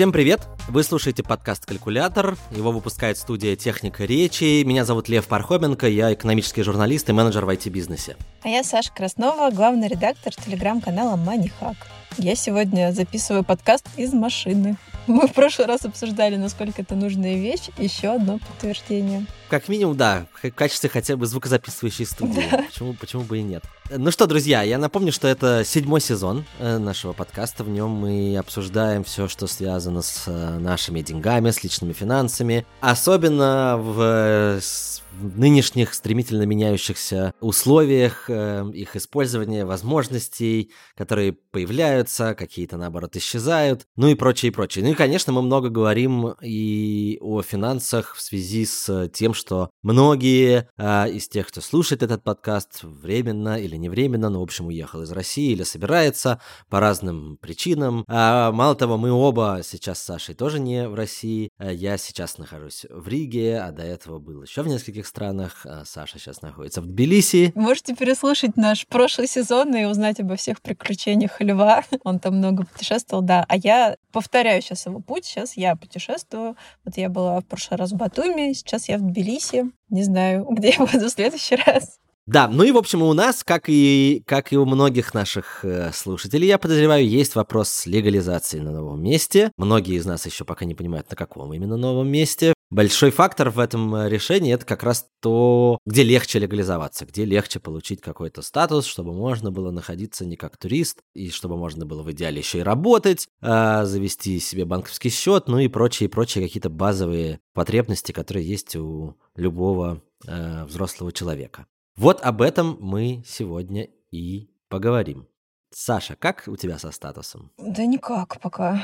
Всем привет! Вы слушаете подкаст «Калькулятор». Его выпускает студия «Техника речи». Меня зовут Лев Пархоменко, я экономический журналист и менеджер в IT-бизнесе. А я Саша Краснова, главный редактор телеграм-канала «Манихак». Я сегодня записываю подкаст из машины. Мы в прошлый раз обсуждали, насколько это нужная вещь. Еще одно подтверждение. Как минимум, да, в качестве хотя бы звукозаписывающей студии. Да. Почему, почему бы и нет? Ну что, друзья, я напомню, что это седьмой сезон э, нашего подкаста. В нем мы обсуждаем все, что связано с э, нашими деньгами, с личными финансами. Особенно в в нынешних стремительно меняющихся условиях э, их использования, возможностей, которые появляются, какие-то, наоборот, исчезают, ну и прочее, и прочее. Ну и, конечно, мы много говорим и о финансах в связи с тем, что многие э, из тех, кто слушает этот подкаст, временно или невременно, ну, в общем, уехал из России или собирается по разным причинам. А, мало того, мы оба сейчас с Сашей тоже не в России. А я сейчас нахожусь в Риге, а до этого был еще в нескольких странах. А Саша сейчас находится в Тбилиси. Можете переслушать наш прошлый сезон и узнать обо всех приключениях Льва. Он там много путешествовал, да. А я повторяю сейчас его путь. Сейчас я путешествую. Вот я была в прошлый раз в Батуми, сейчас я в Тбилиси. Не знаю, где я буду в следующий раз. Да, ну и, в общем, у нас, как и, как и у многих наших э, слушателей, я подозреваю, есть вопрос с легализацией на новом месте. Многие из нас еще пока не понимают, на каком именно новом месте. Большой фактор в этом э, решении это как раз то, где легче легализоваться, где легче получить какой-то статус, чтобы можно было находиться не как турист, и чтобы можно было в идеале еще и работать, а, завести себе банковский счет, ну и прочие, прочие какие-то базовые потребности, которые есть у любого э, взрослого человека. Вот об этом мы сегодня и поговорим. Саша, как у тебя со статусом? Да никак пока.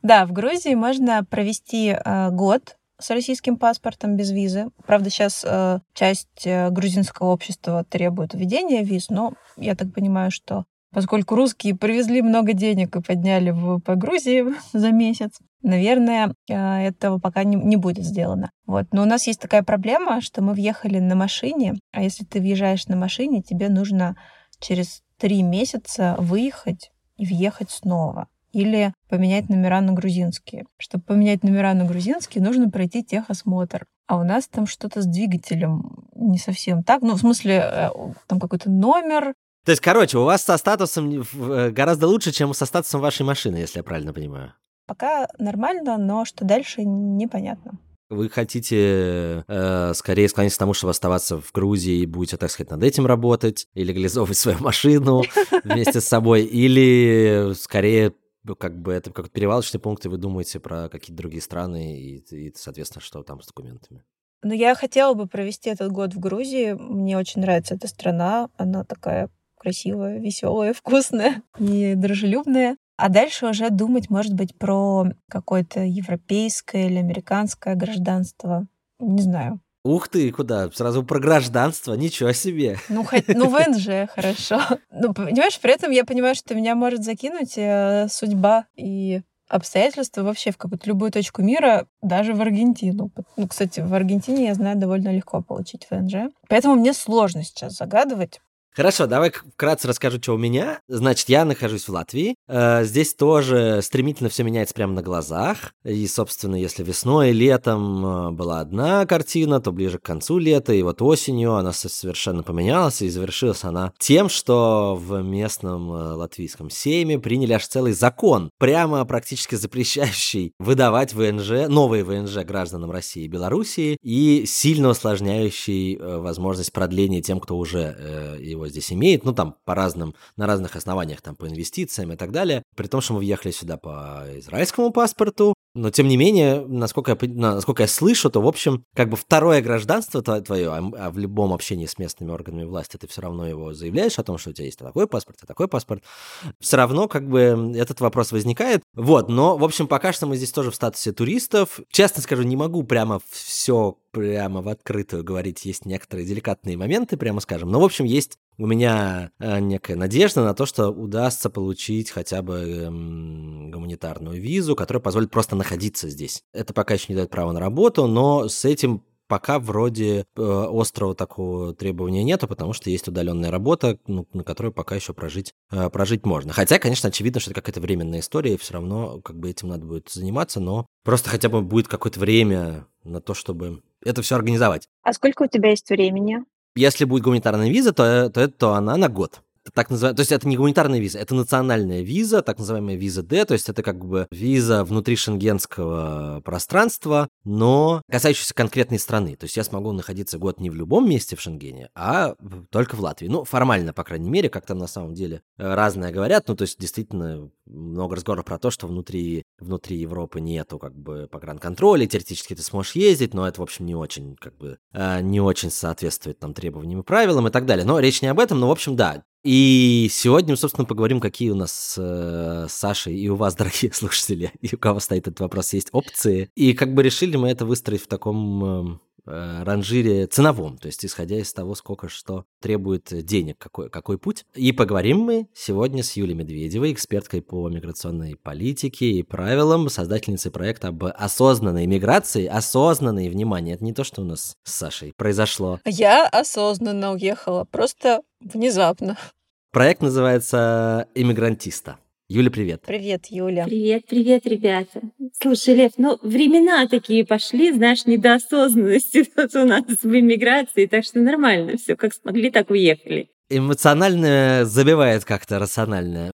Да, в Грузии можно провести э, год с российским паспортом без визы. Правда, сейчас э, часть э, грузинского общества требует введения виз, но я так понимаю, что поскольку русские привезли много денег и подняли в по Грузии за месяц, наверное, э, этого пока не, не будет сделано. Вот. Но у нас есть такая проблема, что мы въехали на машине, а если ты въезжаешь на машине, тебе нужно через три месяца выехать и въехать снова или поменять номера на грузинские. Чтобы поменять номера на грузинские, нужно пройти техосмотр. А у нас там что-то с двигателем не совсем так. Ну, в смысле, э, там какой-то номер. То есть, короче, у вас со статусом э, гораздо лучше, чем со статусом вашей машины, если я правильно понимаю. Пока нормально, но что дальше, непонятно. Вы хотите э, скорее склониться к тому, чтобы оставаться в Грузии и будете, так сказать, над этим работать, и легализовывать свою машину вместе с собой, или скорее как бы это как перевалочный пункт, и вы думаете про какие-то другие страны, и, и соответственно, что там с документами. Ну, я хотела бы провести этот год в Грузии. Мне очень нравится эта страна. Она такая красивая, веселая, вкусная и дружелюбная. А дальше уже думать, может быть, про какое-то европейское или американское гражданство. Не знаю. Ух ты, куда? Сразу про гражданство, ничего себе. Ну, хоть, ну ВНЖ, хорошо. Ну, понимаешь, при этом я понимаю, что меня может закинуть э, судьба и обстоятельства вообще в какую-то любую точку мира, даже в Аргентину. Ну, кстати, в Аргентине я знаю довольно легко получить ВНЖ. Поэтому мне сложно сейчас загадывать. Хорошо, давай вкратце расскажу, что у меня. Значит, я нахожусь в Латвии. Э, здесь тоже стремительно все меняется прямо на глазах. И, собственно, если весной летом э, была одна картина, то ближе к концу лета, и вот осенью она совершенно поменялась, и завершилась она тем, что в местном э, латвийском сейме приняли аж целый закон, прямо практически запрещающий выдавать ВНЖ, новые ВНЖ гражданам России и Белоруссии, и сильно усложняющий возможность продления тем, кто уже его здесь имеет, ну, там, по разным, на разных основаниях, там, по инвестициям и так далее. При том, что мы въехали сюда по израильскому паспорту, но, тем не менее, насколько я, насколько я слышу, то, в общем, как бы второе гражданство твое, а, а в любом общении с местными органами власти ты все равно его заявляешь о том, что у тебя есть такой паспорт, а такой паспорт. Все равно, как бы, этот вопрос возникает. Вот, но, в общем, пока что мы здесь тоже в статусе туристов. Честно скажу, не могу прямо все прямо в открытую говорить, есть некоторые деликатные моменты, прямо скажем. Но, в общем, есть у меня э, некая надежда на то, что удастся получить хотя бы э, гуманитарную визу, которая позволит просто находиться здесь. Это пока еще не дает права на работу, но с этим пока вроде э, острого такого требования нету, потому что есть удаленная работа, ну, на которой пока еще прожить, э, прожить можно. Хотя, конечно, очевидно, что это какая-то временная история, и все равно как бы этим надо будет заниматься, но просто хотя бы будет какое-то время на то, чтобы это все организовать. А сколько у тебя есть времени? Если будет гуманитарная виза, то, то, то она на год так называемая, то есть это не гуманитарная виза, это национальная виза, так называемая виза D, то есть это как бы виза внутри шенгенского пространства, но касающаяся конкретной страны. То есть я смогу находиться год не в любом месте в Шенгене, а только в Латвии. Ну, формально, по крайней мере, как там на самом деле э, разное говорят. Ну, то есть действительно много разговоров про то, что внутри, внутри Европы нету как бы погранконтроля, теоретически ты сможешь ездить, но это, в общем, не очень как бы э, не очень соответствует там требованиям и правилам и так далее. Но речь не об этом, но, в общем, да, и сегодня мы, собственно, поговорим, какие у нас э, с Сашей и у вас, дорогие слушатели, и у кого стоит этот вопрос, есть опции. И как бы решили мы это выстроить в таком эм, ранжире ценовом, то есть исходя из того, сколько что требует денег, какой, какой путь. И поговорим мы сегодня с Юлией Медведевой, эксперткой по миграционной политике и правилам, создательницей проекта об осознанной миграции. Осознанной, внимание, это не то, что у нас с Сашей произошло. Я осознанно уехала, просто Внезапно. Проект называется «Иммигрантиста». Юля, привет. Привет, Юля. Привет, привет, ребята. Слушай, Лев, ну, времена такие пошли, знаешь, недоосознанности тут у нас в иммиграции, так что нормально все, как смогли, так уехали. Эмоциональное забивает как-то рациональное.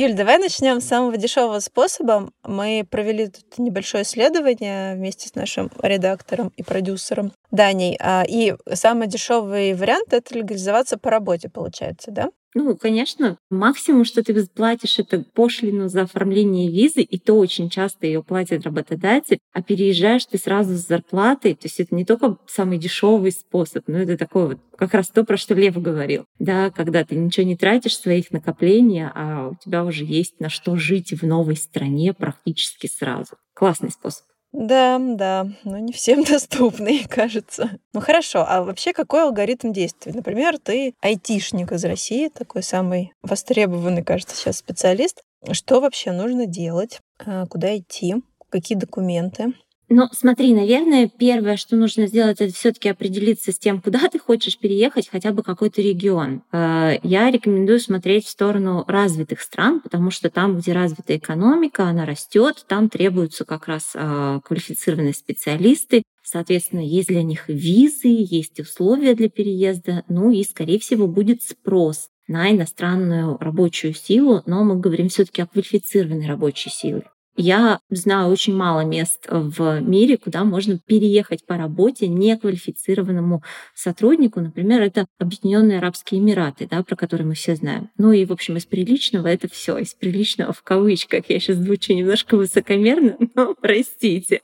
Юль, давай начнем с самого дешевого способа. Мы провели тут небольшое исследование вместе с нашим редактором и продюсером Даней. А, и самый дешевый вариант это легализоваться по работе, получается, да? Ну, конечно, максимум, что ты платишь, это пошлину за оформление визы, и то очень часто ее платит работодатель, а переезжаешь ты сразу с зарплатой, то есть это не только самый дешевый способ, но это такой вот как раз то, про что Лев говорил, да, когда ты ничего не тратишь своих накоплений, а у тебя уже есть на что жить в новой стране практически сразу. Классный способ. Да, да, но не всем доступный, кажется. Ну хорошо, а вообще какой алгоритм действий? Например, ты айтишник из России, такой самый востребованный, кажется, сейчас специалист. Что вообще нужно делать? А, куда идти? Какие документы? Но смотри, наверное, первое, что нужно сделать, это все-таки определиться с тем, куда ты хочешь переехать, хотя бы какой-то регион. Э, я рекомендую смотреть в сторону развитых стран, потому что там, где развитая экономика, она растет, там требуются как раз э, квалифицированные специалисты. Соответственно, есть для них визы, есть условия для переезда, ну и, скорее всего, будет спрос на иностранную рабочую силу, но мы говорим все-таки о квалифицированной рабочей силе. Я знаю очень мало мест в мире, куда можно переехать по работе неквалифицированному сотруднику. Например, это Объединенные Арабские Эмираты, да, про которые мы все знаем. Ну и, в общем, из приличного это все. Из приличного в кавычках. Я сейчас звучу немножко высокомерно, но простите.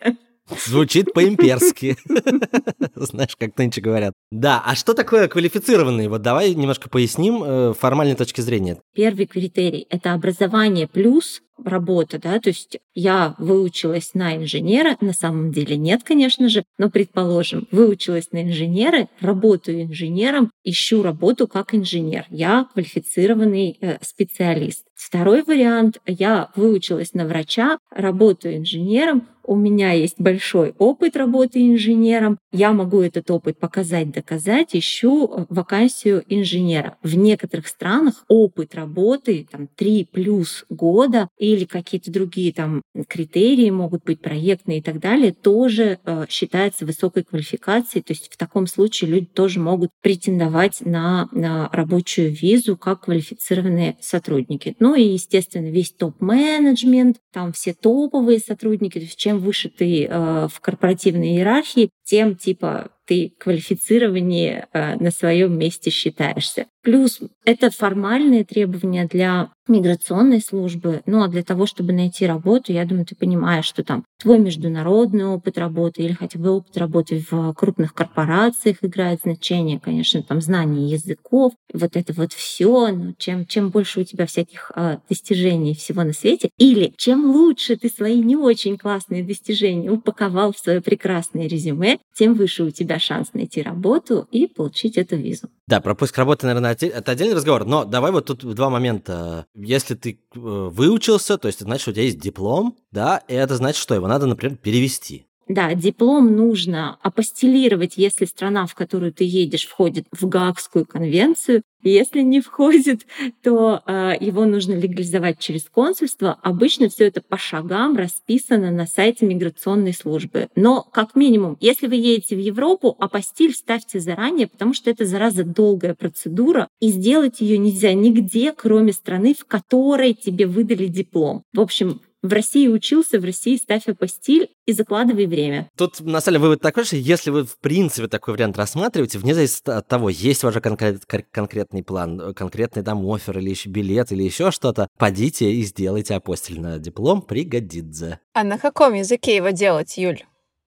Звучит по-имперски. Знаешь, как нынче говорят. Да, а что такое квалифицированный? Вот давай немножко поясним э, формальной точки зрения. Первый критерий – это образование плюс работа, да, то есть я выучилась на инженера, на самом деле нет, конечно же, но, предположим, выучилась на инженера, работаю инженером, ищу работу как инженер, я квалифицированный э, специалист. Второй вариант, я выучилась на врача, работаю инженером, у меня есть большой опыт работы инженером, я могу этот опыт показать, доказать, ищу э, вакансию инженера. В некоторых странах опыт работы, там, 3 плюс года или какие-то другие там критерии могут быть проектные и так далее, тоже э, считается высокой квалификацией. То есть в таком случае люди тоже могут претендовать на, на рабочую визу как квалифицированные сотрудники. Ну и, естественно, весь топ-менеджмент, там все топовые сотрудники, то есть чем выше ты э, в корпоративной иерархии, тем типа ты квалифицированнее э, на своем месте считаешься. Плюс это формальные требования для миграционной службы. Ну а для того, чтобы найти работу, я думаю, ты понимаешь, что там твой международный опыт работы или хотя бы опыт работы в крупных корпорациях играет значение, конечно, там знание языков, вот это вот все. Ну, чем, чем больше у тебя всяких э, достижений всего на свете, или чем лучше ты свои не очень классные достижения упаковал в свое прекрасное резюме, тем выше у тебя шанс найти работу и получить эту визу. Да, про поиск работы, наверное, это отдельный разговор, но давай вот тут два момента. Если ты э, выучился, то есть это значит, у тебя есть диплом, да, и это значит, что его надо, например, перевести. Да, диплом нужно апостелировать, если страна, в которую ты едешь, входит в Гаагскую конвенцию. Если не входит, то э, его нужно легализовать через консульство. Обычно все это по шагам расписано на сайте миграционной службы. Но как минимум, если вы едете в Европу, апостиль ставьте заранее, потому что это зараза долгая процедура, и сделать ее нельзя нигде, кроме страны, в которой тебе выдали диплом. В общем, в России учился, в России ставь апостиль и закладывай время. Тут, на самом деле, вывод такой, что если вы, в принципе, такой вариант рассматриваете, вне зависимости от того, есть у вас же конкрет, конкретный план, конкретный там офер или еще билет или еще что-то, подите и сделайте апостиль на диплом, пригодится. А на каком языке его делать, Юль?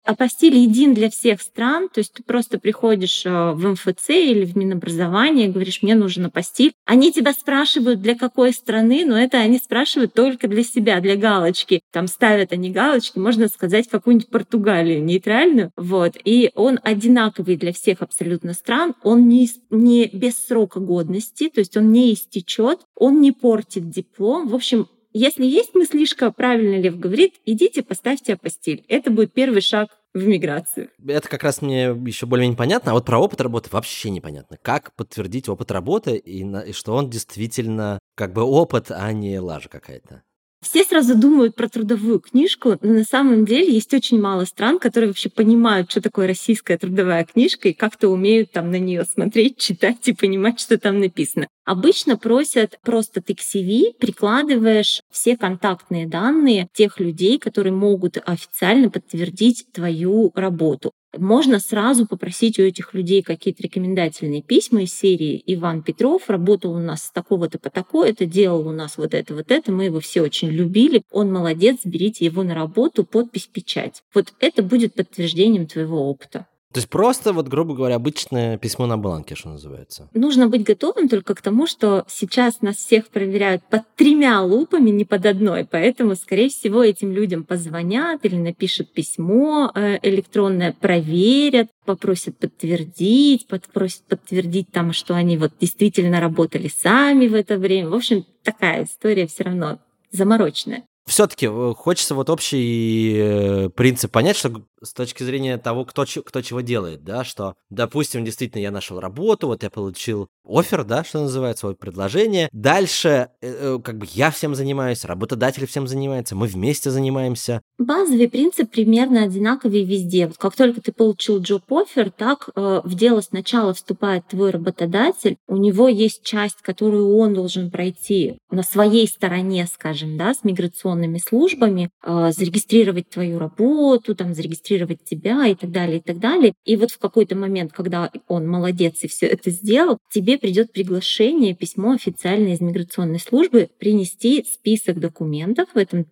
Апостиль един для всех стран, то есть ты просто приходишь э, в МФЦ или в Минобразование, говоришь, мне нужен апостиль. Они тебя спрашивают, для какой страны, но это они спрашивают только для себя, для галочки. Там ставят они галочки, можно сказать, какую-нибудь Португалию нейтральную. Вот. И он одинаковый для всех абсолютно стран. Он не, не без срока годности, то есть он не истечет, он не портит диплом. В общем, если есть мыслишка, правильно Лев говорит, идите поставьте апостиль. Это будет первый шаг в миграцию. Это как раз мне еще более-менее понятно, а вот про опыт работы вообще непонятно. Как подтвердить опыт работы и, на, и что он действительно как бы опыт, а не лажа какая-то? Все сразу думают про трудовую книжку, но на самом деле есть очень мало стран, которые вообще понимают, что такое российская трудовая книжка и как-то умеют там на нее смотреть, читать и понимать, что там написано. Обычно просят просто ты к CV прикладываешь все контактные данные тех людей, которые могут официально подтвердить твою работу. Можно сразу попросить у этих людей какие-то рекомендательные письма из серии «Иван Петров работал у нас с такого-то по такое, это делал у нас вот это, вот это, мы его все очень любили, он молодец, берите его на работу, подпись, печать». Вот это будет подтверждением твоего опыта. То есть просто, вот, грубо говоря, обычное письмо на бланке, что называется. Нужно быть готовым только к тому, что сейчас нас всех проверяют под тремя лупами, не под одной. Поэтому, скорее всего, этим людям позвонят или напишут письмо э, электронное, проверят, попросят подтвердить, попросят подтвердить там, что они вот действительно работали сами в это время. В общем, такая история все равно замороченная все-таки э, хочется вот общий э, принцип понять, что с точки зрения того, кто, кто чего делает, да, что, допустим, действительно я нашел работу, вот я получил офер, да, что называется, вот предложение. Дальше, э, как бы я всем занимаюсь, работодатель всем занимается, мы вместе занимаемся. Базовый принцип примерно одинаковый везде. Вот как только ты получил джоб-офер, так э, в дело сначала вступает твой работодатель, у него есть часть, которую он должен пройти на своей стороне, скажем, да, с миграционными службами, э, зарегистрировать твою работу, там, зарегистрировать тебя и так далее, и так далее. И вот в какой-то момент, когда он молодец и все это сделал, тебе придет приглашение, письмо официальное из миграционной службы принести список документов. В этом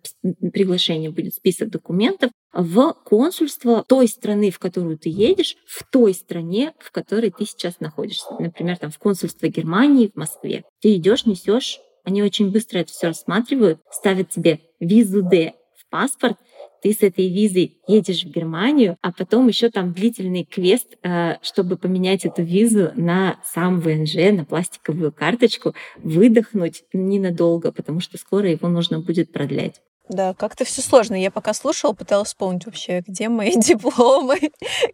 приглашении будет список документов в консульство той страны, в которую ты едешь, в той стране, в которой ты сейчас находишься. Например, там в консульство Германии в Москве. Ты идешь, несешь, они очень быстро это все рассматривают, ставят тебе визу Д в паспорт, ты с этой визой едешь в Германию, а потом еще там длительный квест, э, чтобы поменять эту визу на сам ВНЖ, на пластиковую карточку, выдохнуть ненадолго, потому что скоро его нужно будет продлять. Да, как-то все сложно. Я пока слушала, пыталась вспомнить вообще, где мои дипломы,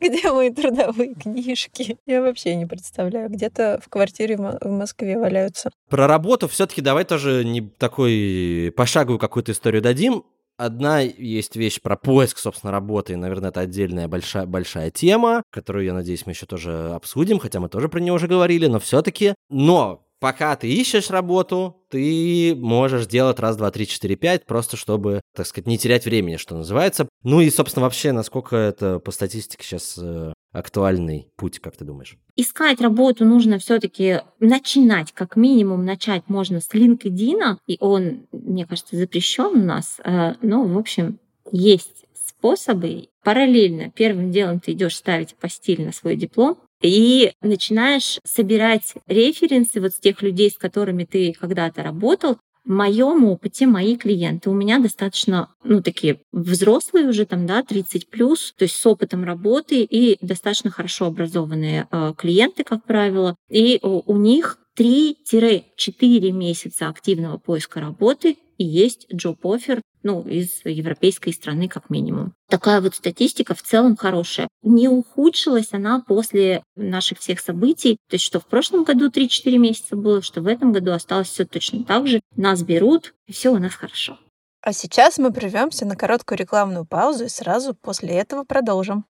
где мои трудовые книжки. Я вообще не представляю. Где-то в квартире в Москве валяются. Про работу все-таки давай тоже не такой пошаговую какую-то историю дадим. Одна есть вещь про поиск, собственно, работы, наверное, это отдельная большая, большая тема, которую, я надеюсь, мы еще тоже обсудим, хотя мы тоже про нее уже говорили, но все-таки. Но пока ты ищешь работу, ты можешь делать раз, два, три, четыре, пять, просто чтобы, так сказать, не терять времени, что называется. Ну и, собственно, вообще, насколько это по статистике сейчас э, актуальный путь, как ты думаешь? Искать работу нужно все-таки начинать, как минимум начать можно с LinkedIn, и он, мне кажется, запрещен у нас, э, но, в общем, есть способы. Параллельно первым делом ты идешь ставить постель на свой диплом, и начинаешь собирать референсы вот с тех людей, с которыми ты когда-то работал, В моем опыте мои клиенты у меня достаточно, ну, такие взрослые уже там, да, 30 плюс, то есть с опытом работы и достаточно хорошо образованные э, клиенты, как правило. И у, у них 3-4 месяца активного поиска работы и есть job-offer, ну, из европейской страны как минимум. Такая вот статистика в целом хорошая. Не ухудшилась она после наших всех событий, то есть что в прошлом году 3-4 месяца было, что в этом году осталось все точно так же. Нас берут, и все у нас хорошо. А сейчас мы прервемся на короткую рекламную паузу и сразу после этого продолжим.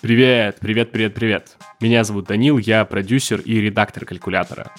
Привет, привет, привет, привет. Меня зовут Данил, я продюсер и редактор калькулятора.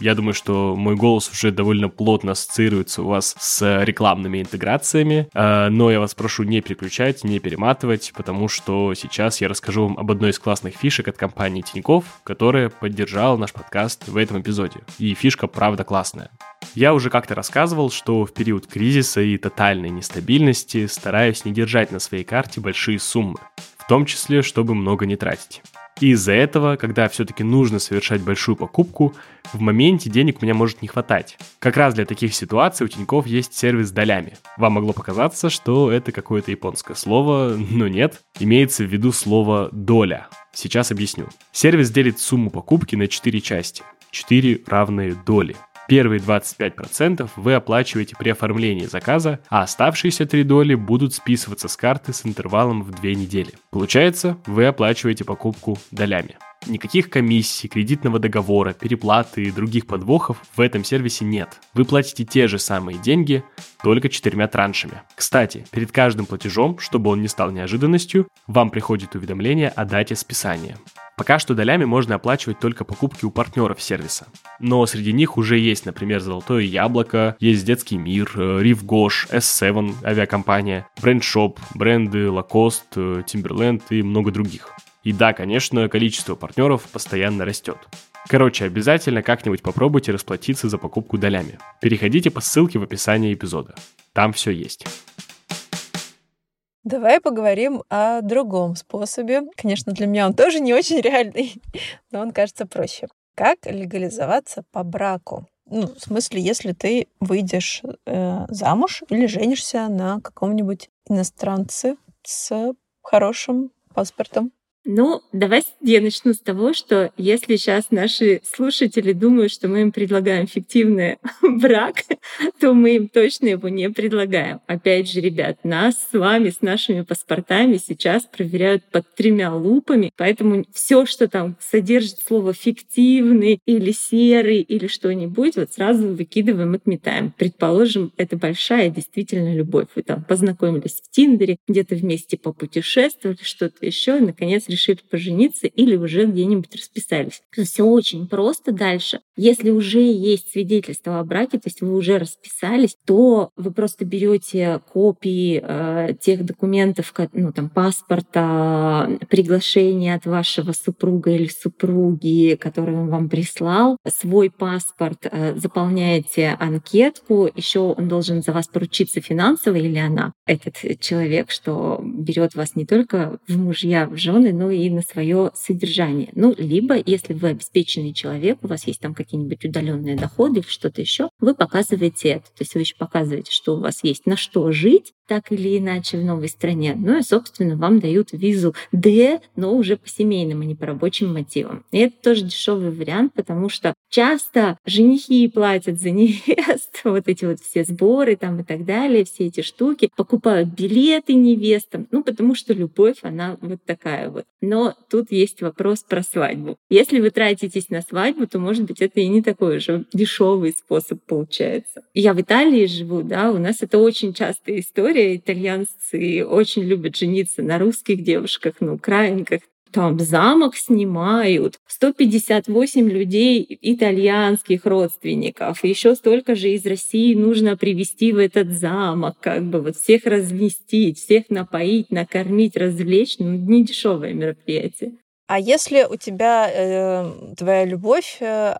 Я думаю, что мой голос уже довольно плотно ассоциируется у вас с рекламными интеграциями, э, но я вас прошу не переключать, не перематывать, потому что сейчас я расскажу вам об одной из классных фишек от компании Тиньков, которая поддержала наш подкаст в этом эпизоде. И фишка правда классная. Я уже как-то рассказывал, что в период кризиса и тотальной нестабильности стараюсь не держать на своей карте большие суммы, в том числе, чтобы много не тратить. И из-за этого, когда все-таки нужно совершать большую покупку, в моменте денег у меня может не хватать. Как раз для таких ситуаций у Тиньков есть сервис с долями. Вам могло показаться, что это какое-то японское слово, но нет. Имеется в виду слово «доля». Сейчас объясню. Сервис делит сумму покупки на 4 части. 4 равные доли. Первые 25% вы оплачиваете при оформлении заказа, а оставшиеся 3 доли будут списываться с карты с интервалом в 2 недели. Получается, вы оплачиваете покупку долями. Никаких комиссий, кредитного договора, переплаты и других подвохов в этом сервисе нет. Вы платите те же самые деньги, только четырьмя траншами. Кстати, перед каждым платежом, чтобы он не стал неожиданностью, вам приходит уведомление о дате списания. Пока что долями можно оплачивать только покупки у партнеров сервиса. Но среди них уже есть, например, Золотое Яблоко, есть Детский Мир, Рив Гош, S7 авиакомпания, Брендшоп, бренды Lacoste, Timberland и много других. И да, конечно, количество партнеров постоянно растет. Короче, обязательно как-нибудь попробуйте расплатиться за покупку долями. Переходите по ссылке в описании эпизода. Там все есть. Давай поговорим о другом способе. Конечно, для меня он тоже не очень реальный, но он кажется проще. Как легализоваться по браку? Ну, в смысле, если ты выйдешь э, замуж или женишься на каком-нибудь иностранце с хорошим паспортом. Ну, давай я начну с того, что если сейчас наши слушатели думают, что мы им предлагаем фиктивный брак, то мы им точно его не предлагаем. Опять же, ребят, нас с вами, с нашими паспортами сейчас проверяют под тремя лупами, поэтому все, что там содержит слово фиктивный или серый или что-нибудь, вот сразу выкидываем, отметаем. Предположим, это большая действительно любовь. Вы там познакомились в Тиндере, где-то вместе попутешествовали, что-то еще, и наконец решили пожениться или уже где-нибудь расписались. Все очень просто дальше. Если уже есть свидетельство о браке, то есть вы уже расписались, то вы просто берете копии э, тех документов, ну там паспорта, приглашения от вашего супруга или супруги, который он вам прислал, свой паспорт, э, заполняете анкетку, еще он должен за вас поручиться финансово или она, этот человек, что берет вас не только в мужья, в жены, но и на свое содержание. Ну, либо, если вы обеспеченный человек, у вас есть там какие-нибудь удаленные доходы или что-то еще, вы показываете это. То есть вы еще показываете, что у вас есть на что жить, так или иначе в новой стране. Ну и, собственно, вам дают визу D, но уже по семейным, а не по рабочим мотивам. И это тоже дешевый вариант, потому что часто женихи платят за невест, вот эти вот все сборы там и так далее, все эти штуки, покупают билеты невестам, ну потому что любовь, она вот такая вот. Но тут есть вопрос про свадьбу. Если вы тратитесь на свадьбу, то, может быть, это и не такой уже дешевый способ получается. Я в Италии живу, да, у нас это очень частая история, история. Итальянцы очень любят жениться на русских девушках, на украинках. Там замок снимают, 158 людей итальянских родственников, еще столько же из России нужно привести в этот замок, как бы вот всех разместить, всех напоить, накормить, развлечь. Ну, не дешевое мероприятие. А если у тебя э, твоя любовь э,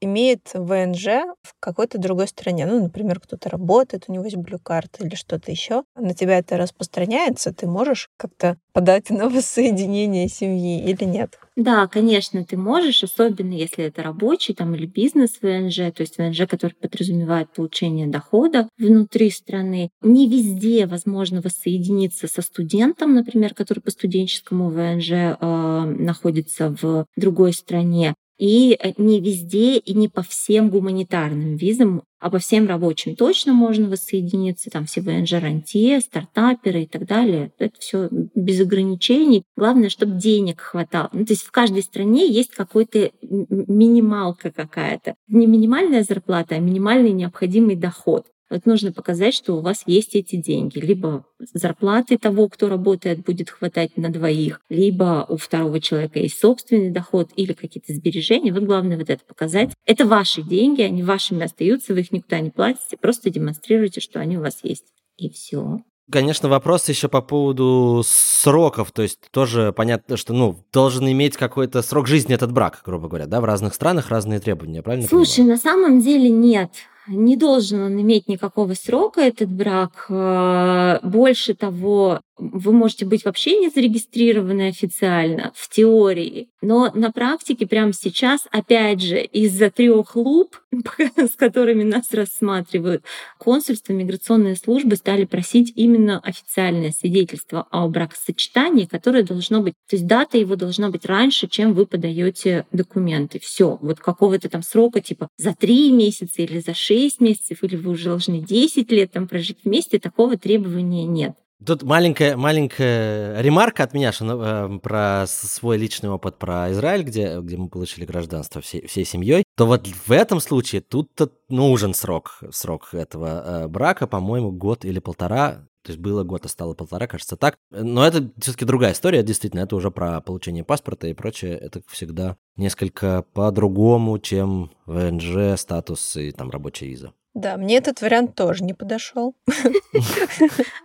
имеет ВНЖ в какой-то другой стране, ну, например, кто-то работает, у него есть блю-карта или что-то еще, на тебя это распространяется, ты можешь как-то подать на воссоединение семьи или нет? Да, конечно, ты можешь, особенно если это рабочий там, или бизнес ВНЖ, то есть ВНЖ, который подразумевает получение дохода внутри страны. Не везде возможно воссоединиться со студентом, например, который по студенческому ВНЖ э, находится в другой стране. И э, не везде и не по всем гуманитарным визам, а по всем рабочим точно можно воссоединиться. Там все ВНЖ-рантье, стартаперы и так далее. Это все без ограничений. Главное, чтобы денег хватало. Ну, то есть в каждой стране есть какой-то минималка какая-то. Не минимальная зарплата, а минимальный необходимый доход. Вот нужно показать, что у вас есть эти деньги. Либо зарплаты того, кто работает, будет хватать на двоих, либо у второго человека есть собственный доход или какие-то сбережения. Вот главное вот это показать. Это ваши деньги, они вашими остаются, вы их никуда не платите, просто демонстрируйте, что они у вас есть. И все. Конечно, вопрос еще по поводу сроков, то есть тоже понятно, что, ну, должен иметь какой-то срок жизни этот брак, грубо говоря, да, в разных странах разные требования, правильно? Слушай, понимаю? на самом деле нет не должен он иметь никакого срока, этот брак. Э, больше того, вы можете быть вообще не зарегистрированы официально в теории, но на практике прямо сейчас, опять же, из-за трех луп, с которыми нас рассматривают, консульство, миграционные службы стали просить именно официальное свидетельство о бракосочетании, которое должно быть, то есть дата его должна быть раньше, чем вы подаете документы. Все, вот какого-то там срока, типа за три месяца или за шесть месяцев, или вы уже должны 10 лет там прожить вместе, такого требования нет. Тут маленькая, маленькая ремарка от меня что, э, про свой личный опыт про Израиль, где, где мы получили гражданство всей, всей семьей. То вот в этом случае тут-то нужен срок, срок этого э, брака, по-моему, год или полтора. То есть было год, а стало полтора, кажется так. Но это все-таки другая история, действительно. Это уже про получение паспорта и прочее. Это всегда несколько по-другому, чем ВНЖ, статус и там рабочая виза. Да, мне этот вариант тоже не подошел.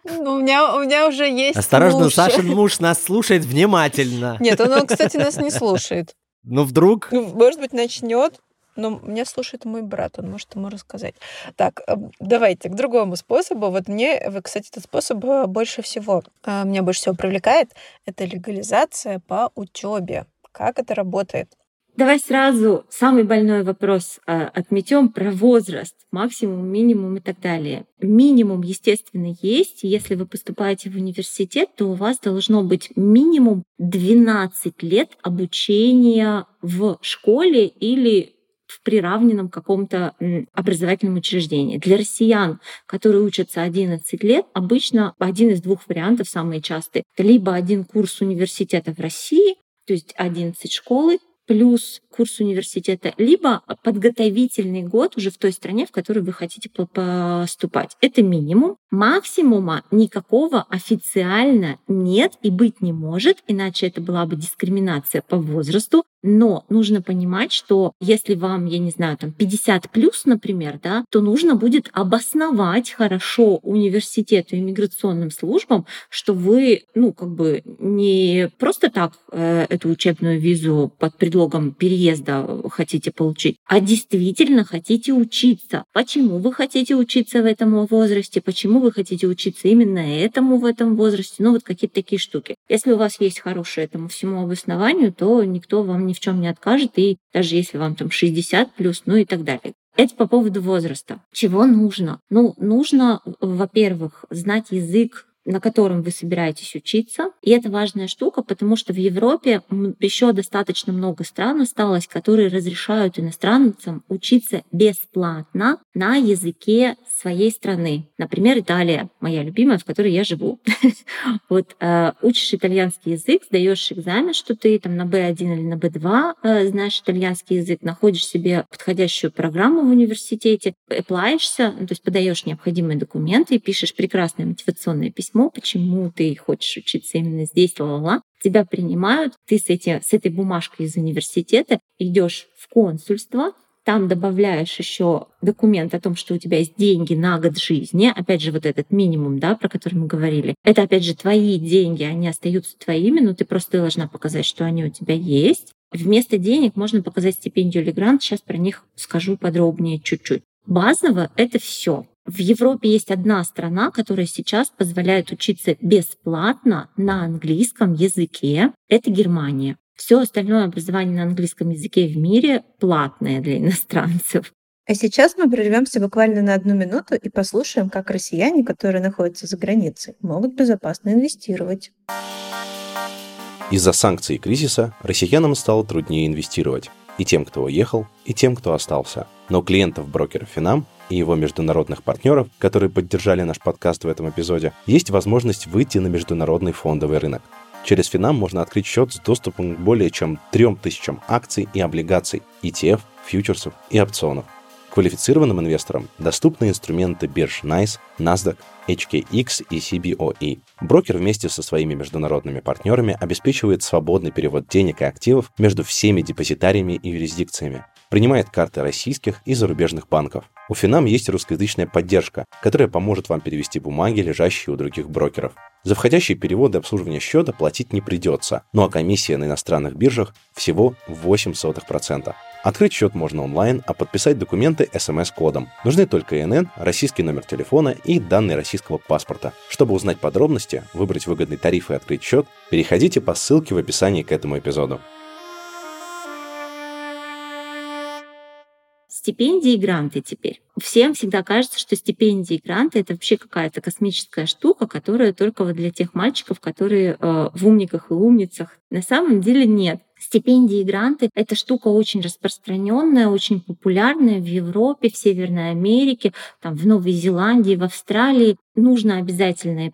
Ну, у меня, у меня уже есть Осторожно, муж. Сашин муж нас слушает внимательно. Нет, он, кстати, нас не слушает. Ну, вдруг? Ну, может быть, начнет, но меня слушает мой брат, он может ему рассказать. Так, э, давайте к другому способу. Вот мне, кстати, этот способ э, больше всего, э, меня больше всего привлекает, это легализация по учебе. Как это работает? Давай сразу самый больной вопрос э, отметем про возраст, максимум, минимум и так далее. Минимум, естественно, есть. Если вы поступаете в университет, то у вас должно быть минимум 12 лет обучения в школе или приравненном каком-то образовательном учреждении. Для россиян, которые учатся 11 лет, обычно один из двух вариантов самые частые. Это либо один курс университета в России, то есть 11 школы, плюс курс университета, либо подготовительный год уже в той стране, в которой вы хотите поступать. Это минимум. Максимума никакого официально нет и быть не может, иначе это была бы дискриминация по возрасту. Но нужно понимать, что если вам, я не знаю, там 50 плюс, например, да, то нужно будет обосновать хорошо университету и миграционным службам, что вы, ну, как бы не просто так э, эту учебную визу под предлогом переезда хотите получить, а действительно хотите учиться. Почему вы хотите учиться в этом возрасте? Почему вы хотите учиться именно этому в этом возрасте? Ну, вот какие-то такие штуки. Если у вас есть хорошее этому всему обоснованию, то никто вам ни в чем не откажет, и даже если вам там 60 плюс, ну и так далее. Это по поводу возраста. Чего нужно? Ну, нужно, во-первых, знать язык на котором вы собираетесь учиться. И это важная штука, потому что в Европе еще достаточно много стран осталось, которые разрешают иностранцам учиться бесплатно на языке своей страны. Например, Италия, моя любимая, в которой я живу. Вот э, учишь итальянский язык, сдаешь экзамен, что ты там на B1 или на B2 э, знаешь итальянский язык, находишь себе подходящую программу в университете, эплаешься, ну, то есть подаешь необходимые документы и пишешь прекрасное мотивационное письмо, почему ты хочешь учиться именно здесь, ла-ла-ла. Тебя принимают, ты с, эти, с этой бумажкой из университета идешь в консульство, там добавляешь еще документ о том, что у тебя есть деньги на год жизни, опять же, вот этот минимум, да, про который мы говорили, это, опять же, твои деньги, они остаются твоими, но ты просто должна показать, что они у тебя есть. Вместо денег можно показать стипендию или грант, сейчас про них скажу подробнее чуть-чуть. Базово это все. В Европе есть одна страна, которая сейчас позволяет учиться бесплатно на английском языке. Это Германия. Все остальное образование на английском языке в мире платное для иностранцев. А сейчас мы прервемся буквально на одну минуту и послушаем, как россияне, которые находятся за границей, могут безопасно инвестировать. Из-за санкций и кризиса россиянам стало труднее инвестировать. И тем, кто уехал, и тем, кто остался. Но клиентов брокера Финам и его международных партнеров, которые поддержали наш подкаст в этом эпизоде, есть возможность выйти на международный фондовый рынок. Через Финам можно открыть счет с доступом к более чем 3000 акций и облигаций, ETF, фьючерсов и опционов – Квалифицированным инвесторам доступны инструменты бирж NICE, NASDAQ, HKX и CBOE. Брокер вместе со своими международными партнерами обеспечивает свободный перевод денег и активов между всеми депозитариями и юрисдикциями, принимает карты российских и зарубежных банков. У Финам есть русскоязычная поддержка, которая поможет вам перевести бумаги, лежащие у других брокеров. За входящие переводы и обслуживание счета платить не придется, ну а комиссия на иностранных биржах всего 0,08%. Открыть счет можно онлайн, а подписать документы смс-кодом. Нужны только ИНН, российский номер телефона и данные российского паспорта. Чтобы узнать подробности, выбрать выгодный тариф и открыть счет, переходите по ссылке в описании к этому эпизоду. Стипендии и гранты теперь. Всем всегда кажется, что стипендии и гранты — это вообще какая-то космическая штука, которая только вот для тех мальчиков, которые э, в умниках и умницах. На самом деле нет. Стипендии и гранты — это штука очень распространенная, очень популярная в Европе, в Северной Америке, там, в Новой Зеландии, в Австралии. Нужно обязательно и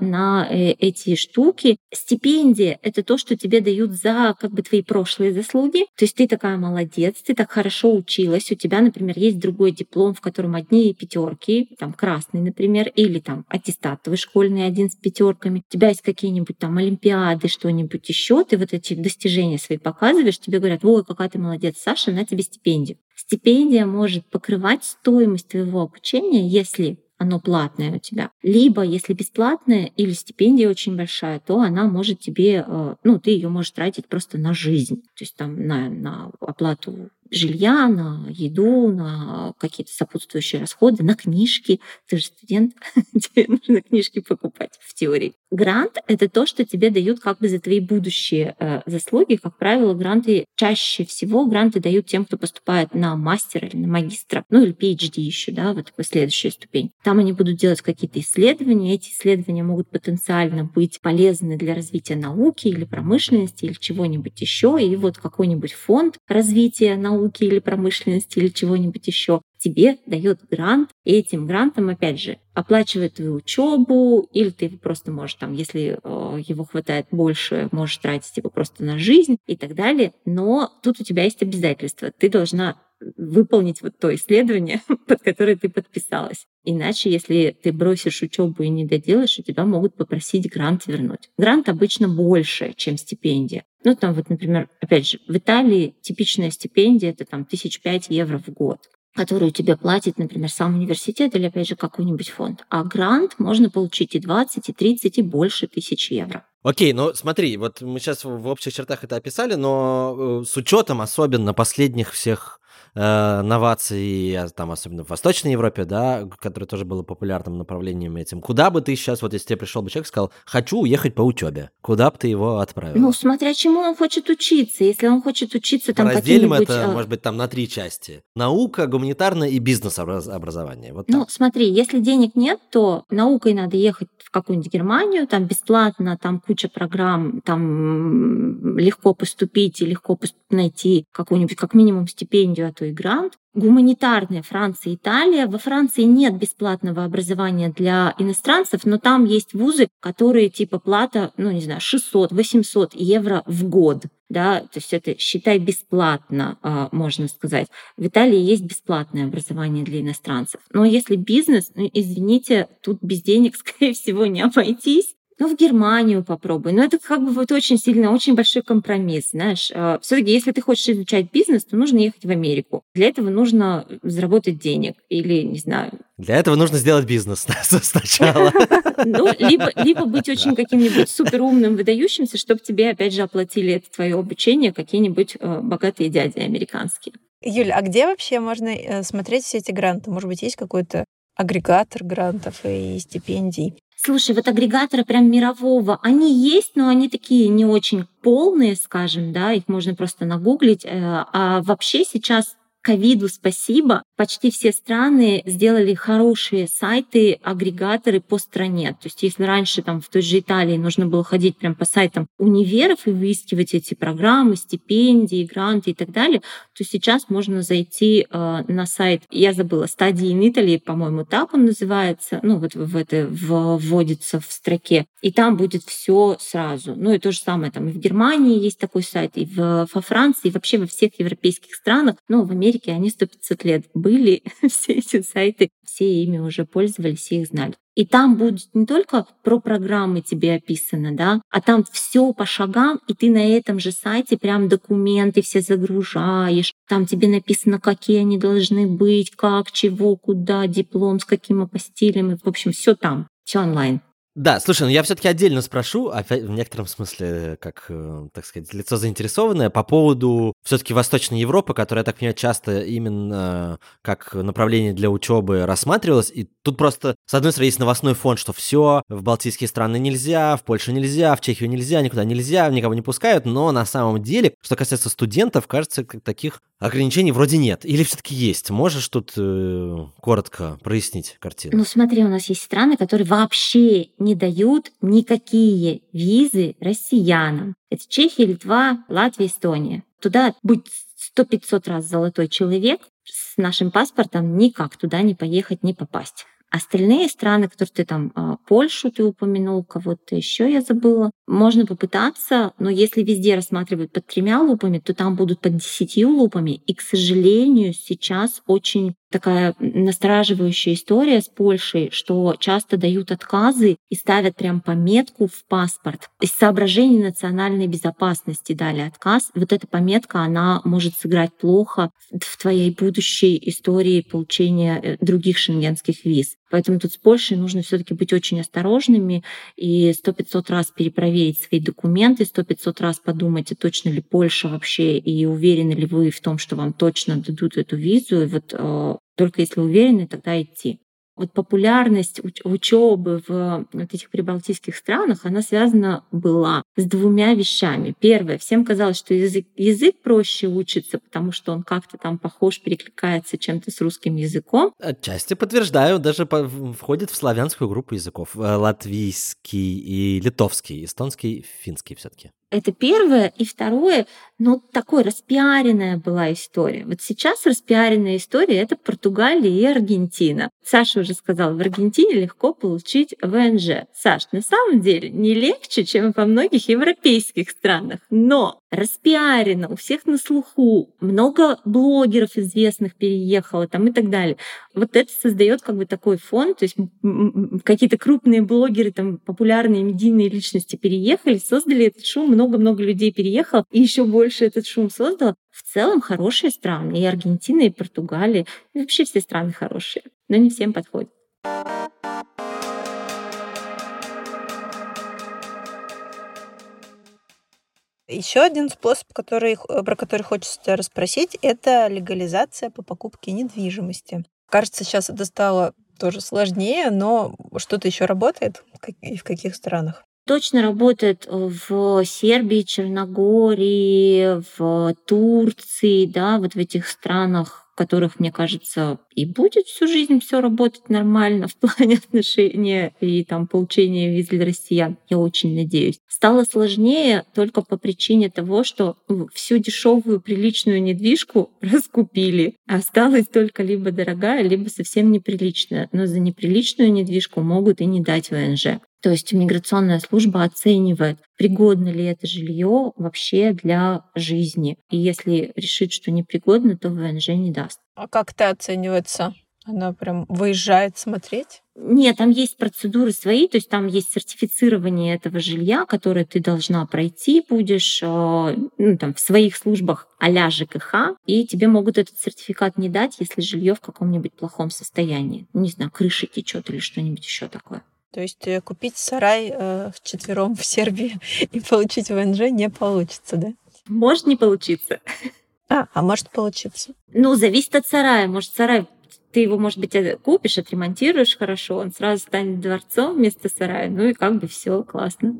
на э, эти штуки. Стипендия — это то, что тебе дают за как бы твои прошлые заслуги. То есть ты такая молодец, ты так хорошо училась, у тебя, например, есть другой диплом, в котором одни пятерки, там красный, например, или там аттестат твой школьный один с пятерками. У тебя есть какие-нибудь там олимпиады, что-нибудь еще, ты вот эти достижения достижения свои показываешь, тебе говорят, ой, какая ты молодец, Саша, на тебе стипендию. Стипендия может покрывать стоимость твоего обучения, если оно платное у тебя. Либо, если бесплатное или стипендия очень большая, то она может тебе, э, ну, ты ее можешь тратить просто на жизнь. То есть там на, на оплату жилья, на еду, на какие-то сопутствующие расходы, на книжки. Ты же студент, тебе нужно книжки покупать в теории. Грант — это то, что тебе дают как бы за твои будущие э, заслуги. Как правило, гранты чаще всего гранты дают тем, кто поступает на мастера или на магистра, ну или PhD еще, да, вот такой следующая ступень. Там они будут делать какие-то исследования. Эти исследования могут потенциально быть полезны для развития науки или промышленности или чего-нибудь еще. И вот какой-нибудь фонд развития науки или промышленности или чего-нибудь еще тебе дает грант, и этим грантом, опять же, оплачивает твою учебу, или ты просто можешь там, если э, его хватает больше, можешь тратить его просто на жизнь и так далее. Но тут у тебя есть обязательства. Ты должна выполнить вот то исследование, под которое ты подписалась. Иначе, если ты бросишь учебу и не доделаешь, у тебя могут попросить грант вернуть. Грант обычно больше, чем стипендия. Ну, там вот, например, опять же, в Италии типичная стипендия — это там тысяч пять евро в год которую тебе платит, например, сам университет или, опять же, какой-нибудь фонд. А грант можно получить и 20, и 30, и больше тысяч евро. Окей, ну смотри, вот мы сейчас в общих чертах это описали, но э, с учетом особенно последних всех э, новаций, а, там, особенно в Восточной Европе, да, которое тоже было популярным направлением этим. Куда бы ты сейчас, вот если тебе пришел бы человек и сказал, хочу уехать по учебе, куда бы ты его отправил? Ну, смотря чему он хочет учиться. Если он хочет учиться там Разделим это, а может быть, там на три части. Наука, гуманитарное и бизнес-образование. Вот ну, смотри, если денег нет, то наукой надо ехать в какую-нибудь Германию, там бесплатно, там куча программ, там легко поступить и легко найти какую-нибудь, как минимум, стипендию, а то и грант. Гуманитарная Франция Италия. Во Франции нет бесплатного образования для иностранцев, но там есть вузы, которые типа плата, ну не знаю, 600-800 евро в год. Да, то есть это, считай, бесплатно, а, можно сказать. В Италии есть бесплатное образование для иностранцев. Но если бизнес, ну, извините, тут без денег, скорее всего, не обойтись ну, в Германию попробуй. Но это как бы вот очень сильно, очень большой компромисс, знаешь. А, Все-таки, если ты хочешь изучать бизнес, то нужно ехать в Америку. Для этого нужно заработать денег или, не знаю... Для этого нужно сделать бизнес сначала. Ну, либо, либо быть очень каким-нибудь суперумным, выдающимся, чтобы тебе, опять же, оплатили это твое обучение какие-нибудь э, богатые дяди американские. Юля, а где вообще можно э, смотреть все эти гранты? Может быть, есть какой-то агрегатор грантов и стипендий. Слушай, вот агрегаторы прям мирового, они есть, но они такие не очень полные, скажем, да, их можно просто нагуглить. Э, а вообще сейчас ковиду спасибо, почти все страны сделали хорошие сайты, агрегаторы по стране. То есть если раньше там в той же Италии нужно было ходить прям по сайтам универов и выискивать эти программы, стипендии, гранты и так далее, то сейчас можно зайти э, на сайт, я забыла, стадии in по-моему, так он называется, ну вот в это вводится в строке, и там будет все сразу. Ну и то же самое там и в Германии есть такой сайт, и в, во Франции, и вообще во всех европейских странах, ну в Америке они 100-500 лет. Были, все эти сайты, все ими уже пользовались, все их знали. И там будет не только про программы тебе описано, да, а там все по шагам, и ты на этом же сайте прям документы все загружаешь, там тебе написано, какие они должны быть, как, чего, куда, диплом, с каким апостилем, в общем, все там, все онлайн. Да, слушай, ну я все-таки отдельно спрошу, опять в некотором смысле, как, э, так сказать, лицо заинтересованное, по поводу все-таки Восточной Европы, которая, я так понимаю, часто именно как направление для учебы рассматривалась. И тут просто, с одной стороны, есть новостной фон, что все, в Балтийские страны нельзя, в Польшу нельзя, в Чехию нельзя, никуда нельзя, никого не пускают, но на самом деле, что касается студентов, кажется, таких ограничений вроде нет. Или все-таки есть? Можешь тут э, коротко прояснить картину? Ну смотри, у нас есть страны, которые вообще не дают никакие визы россиянам. Это Чехия, Литва, Латвия, Эстония. Туда сто пятьсот раз золотой человек, с нашим паспортом никак туда не поехать, не попасть. Остальные страны, которые ты там, а, Польшу ты упомянул, кого-то еще я забыла, можно попытаться, но если везде рассматривают под тремя лупами, то там будут под десятью лупами. И, к сожалению, сейчас очень такая настораживающая история с Польшей, что часто дают отказы и ставят прям пометку в паспорт. Из соображений национальной безопасности дали отказ. Вот эта пометка, она может сыграть плохо в твоей будущей истории получения э, других шенгенских виз. Поэтому тут с Польшей нужно все таки быть очень осторожными и сто пятьсот раз перепроверить свои документы, сто пятьсот раз подумать, а точно ли Польша вообще, и уверены ли вы в том, что вам точно дадут эту визу. И вот э, только если уверены, тогда идти. Вот популярность уч- учебы в вот этих прибалтийских странах, она связана была с двумя вещами. Первое, всем казалось, что язык, язык проще учится, потому что он как-то там похож, перекликается чем-то с русским языком. Отчасти подтверждаю, даже по- входит в славянскую группу языков. Э, латвийский и литовский, эстонский, финский все-таки. Это первое. И второе, ну, такой распиаренная была история. Вот сейчас распиаренная история — это Португалия и Аргентина. Саша уже сказал, в Аргентине легко получить ВНЖ. Саш, на самом деле не легче, чем во многих европейских странах. Но распиарено, у всех на слуху, много блогеров известных переехало там и так далее. Вот это создает как бы такой фон, то есть какие-то крупные блогеры, там популярные медийные личности переехали, создали этот шум, много-много людей переехало, и еще больше этот шум создало. В целом хорошие страны, и Аргентина, и Португалия, и вообще все страны хорошие, но не всем подходят. Еще один способ, который, про который хочется расспросить, это легализация по покупке недвижимости. Кажется, сейчас это стало тоже сложнее, но что-то еще работает и в каких странах? Точно работает в Сербии, Черногории, в Турции, да, вот в этих странах, в которых, мне кажется, и будет всю жизнь все работать нормально в плане отношения и там получения виз для россиян, я очень надеюсь. Стало сложнее только по причине того, что всю дешевую приличную недвижку раскупили. Осталась только либо дорогая, либо совсем неприличная. Но за неприличную недвижку могут и не дать ВНЖ. То есть миграционная служба оценивает, пригодно ли это жилье вообще для жизни. И если решит, что непригодно, то ВНЖ не даст. А как это оценивается? Она прям выезжает смотреть? Нет, там есть процедуры свои, то есть там есть сертифицирование этого жилья, которое ты должна пройти будешь э, ну, там, в своих службах а-ля ЖКХ, и тебе могут этот сертификат не дать, если жилье в каком-нибудь плохом состоянии. Не знаю, крыша течет или что-нибудь еще такое. То есть э, купить сарай э, четвером в Сербии и получить ВНЖ не получится, да? Может не получиться. А, а может получиться. Ну, зависит от сарая. Может, сарай Ты его, может быть, э, купишь, отремонтируешь хорошо, он сразу станет дворцом вместо сарая, ну и как бы все классно.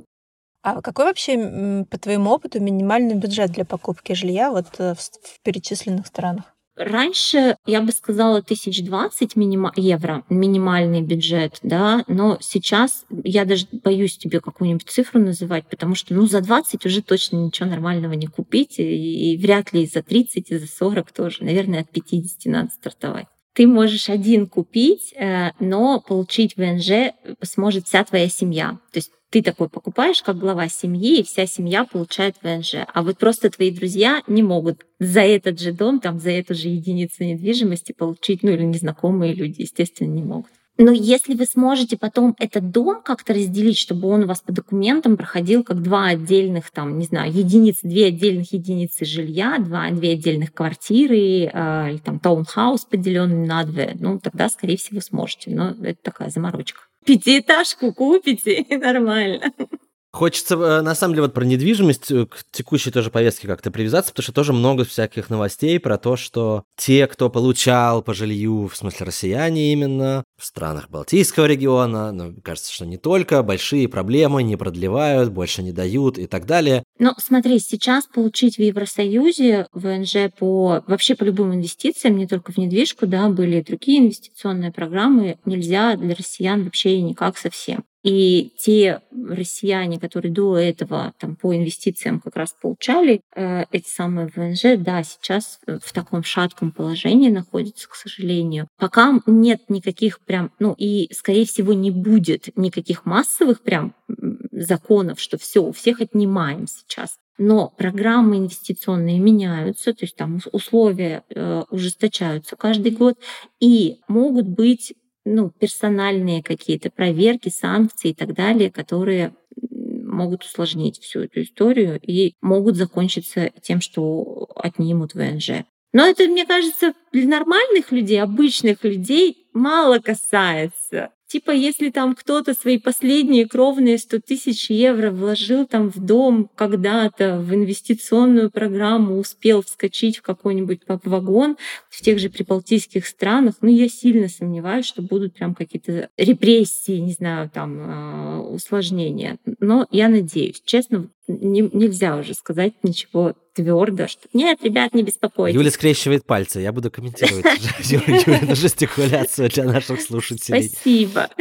А какой вообще, по твоему опыту, минимальный бюджет для покупки жилья вот э, в, в перечисленных странах? Раньше я бы сказала 1020 минима- евро минимальный бюджет, да, но сейчас я даже боюсь тебе какую-нибудь цифру называть, потому что ну за 20 уже точно ничего нормального не купить, и, и вряд ли и за 30, и за 40 тоже, наверное, от 50 надо стартовать. Ты можешь один купить, э, но получить ВНЖ сможет вся твоя семья. То есть ты такой покупаешь как глава семьи, и вся семья получает ВНЖ. А вот просто твои друзья не могут за этот же дом, там, за эту же единицу недвижимости получить, ну или незнакомые люди, естественно, не могут. Но если вы сможете потом этот дом как-то разделить, чтобы он у вас по документам проходил как два отдельных, там, не знаю, единицы, две отдельных единицы жилья, два, две отдельных квартиры, э, или там таунхаус, поделенный на две, ну, тогда, скорее всего, сможете. Но это такая заморочка пятиэтажку купите, нормально. Хочется, э, на самом деле, вот про недвижимость э, к текущей тоже повестке как-то привязаться, потому что тоже много всяких новостей про то, что те, кто получал по жилью, в смысле россияне именно, в странах Балтийского региона, но кажется, что не только, большие проблемы, не продлевают, больше не дают и так далее. Но смотри, сейчас получить в Евросоюзе ВНЖ по вообще по любым инвестициям, не только в недвижку, да, были другие инвестиционные программы, нельзя для россиян вообще никак совсем. И те россияне, которые до этого там, по инвестициям как раз получали э, эти самые ВНЖ, да, сейчас в таком шатком положении находятся, к сожалению. Пока нет никаких прям, ну и, скорее всего, не будет никаких массовых прям законов, что все, у всех отнимаем сейчас. Но программы инвестиционные меняются, то есть там условия э, ужесточаются каждый год, и могут быть ну, персональные какие-то проверки, санкции и так далее, которые могут усложнить всю эту историю и могут закончиться тем, что отнимут ВНЖ. Но это, мне кажется, для нормальных людей, обычных людей мало касается. Типа, если там кто-то свои последние кровные 100 тысяч евро вложил там в дом когда-то, в инвестиционную программу, успел вскочить в какой-нибудь вагон в тех же прибалтийских странах, ну, я сильно сомневаюсь, что будут прям какие-то репрессии, не знаю, там, а, усложнения. Но я надеюсь. Честно, не, нельзя уже сказать ничего твердо, что нет, ребят, не беспокойтесь. Юля скрещивает пальцы, я буду комментировать Юлю жестикуляцию для наших слушателей. Спасибо.